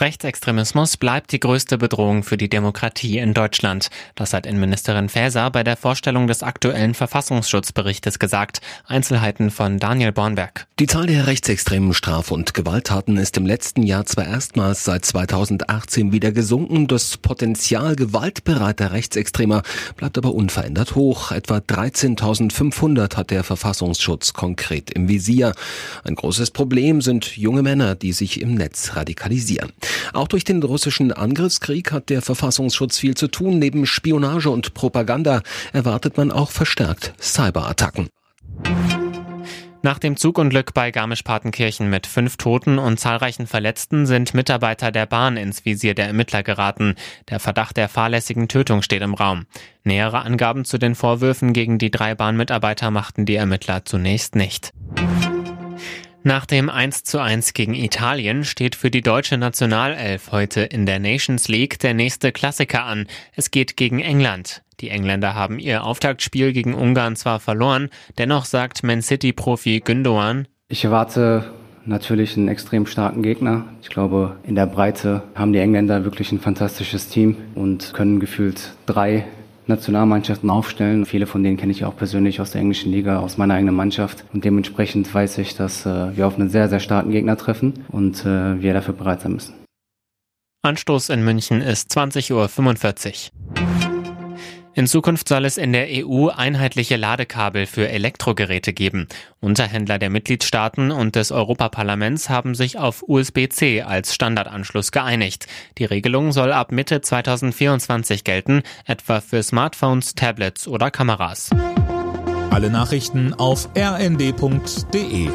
Rechtsextremismus bleibt die größte Bedrohung für die Demokratie in Deutschland. Das hat Innenministerin Faeser bei der Vorstellung des aktuellen Verfassungsschutzberichtes gesagt. Einzelheiten von Daniel Bornberg. Die Zahl der rechtsextremen Straf- und Gewalttaten ist im letzten Jahr zwar erstmals seit 2018 wieder gesunken, das Potenzial gewaltbereiter Rechtsextremer bleibt aber unverändert hoch. Etwa 13.500 hat der Verfassungsschutz konkret im Visier. Ein großes Problem sind junge Männer, die sich im Netz radikalisieren. Auch durch den russischen Angriffskrieg hat der Verfassungsschutz viel zu tun. Neben Spionage und Propaganda erwartet man auch verstärkt Cyberattacken. Nach dem Zugunglück bei Garmisch-Partenkirchen mit fünf Toten und zahlreichen Verletzten sind Mitarbeiter der Bahn ins Visier der Ermittler geraten. Der Verdacht der fahrlässigen Tötung steht im Raum. Nähere Angaben zu den Vorwürfen gegen die drei Bahnmitarbeiter machten die Ermittler zunächst nicht. Nach dem 1 zu 1 gegen Italien steht für die deutsche Nationalelf heute in der Nations League der nächste Klassiker an. Es geht gegen England. Die Engländer haben ihr Auftaktspiel gegen Ungarn zwar verloren, dennoch sagt Man City-Profi Gündogan, ich erwarte natürlich einen extrem starken Gegner. Ich glaube, in der Breite haben die Engländer wirklich ein fantastisches Team und können gefühlt drei Nationalmannschaften aufstellen. Viele von denen kenne ich auch persönlich aus der englischen Liga, aus meiner eigenen Mannschaft. Und dementsprechend weiß ich, dass äh, wir auf einen sehr, sehr starken Gegner treffen und äh, wir dafür bereit sein müssen. Anstoß in München ist 20.45 Uhr. In Zukunft soll es in der EU einheitliche Ladekabel für Elektrogeräte geben. Unterhändler der Mitgliedstaaten und des Europaparlaments haben sich auf USB-C als Standardanschluss geeinigt. Die Regelung soll ab Mitte 2024 gelten, etwa für Smartphones, Tablets oder Kameras. Alle Nachrichten auf rnd.de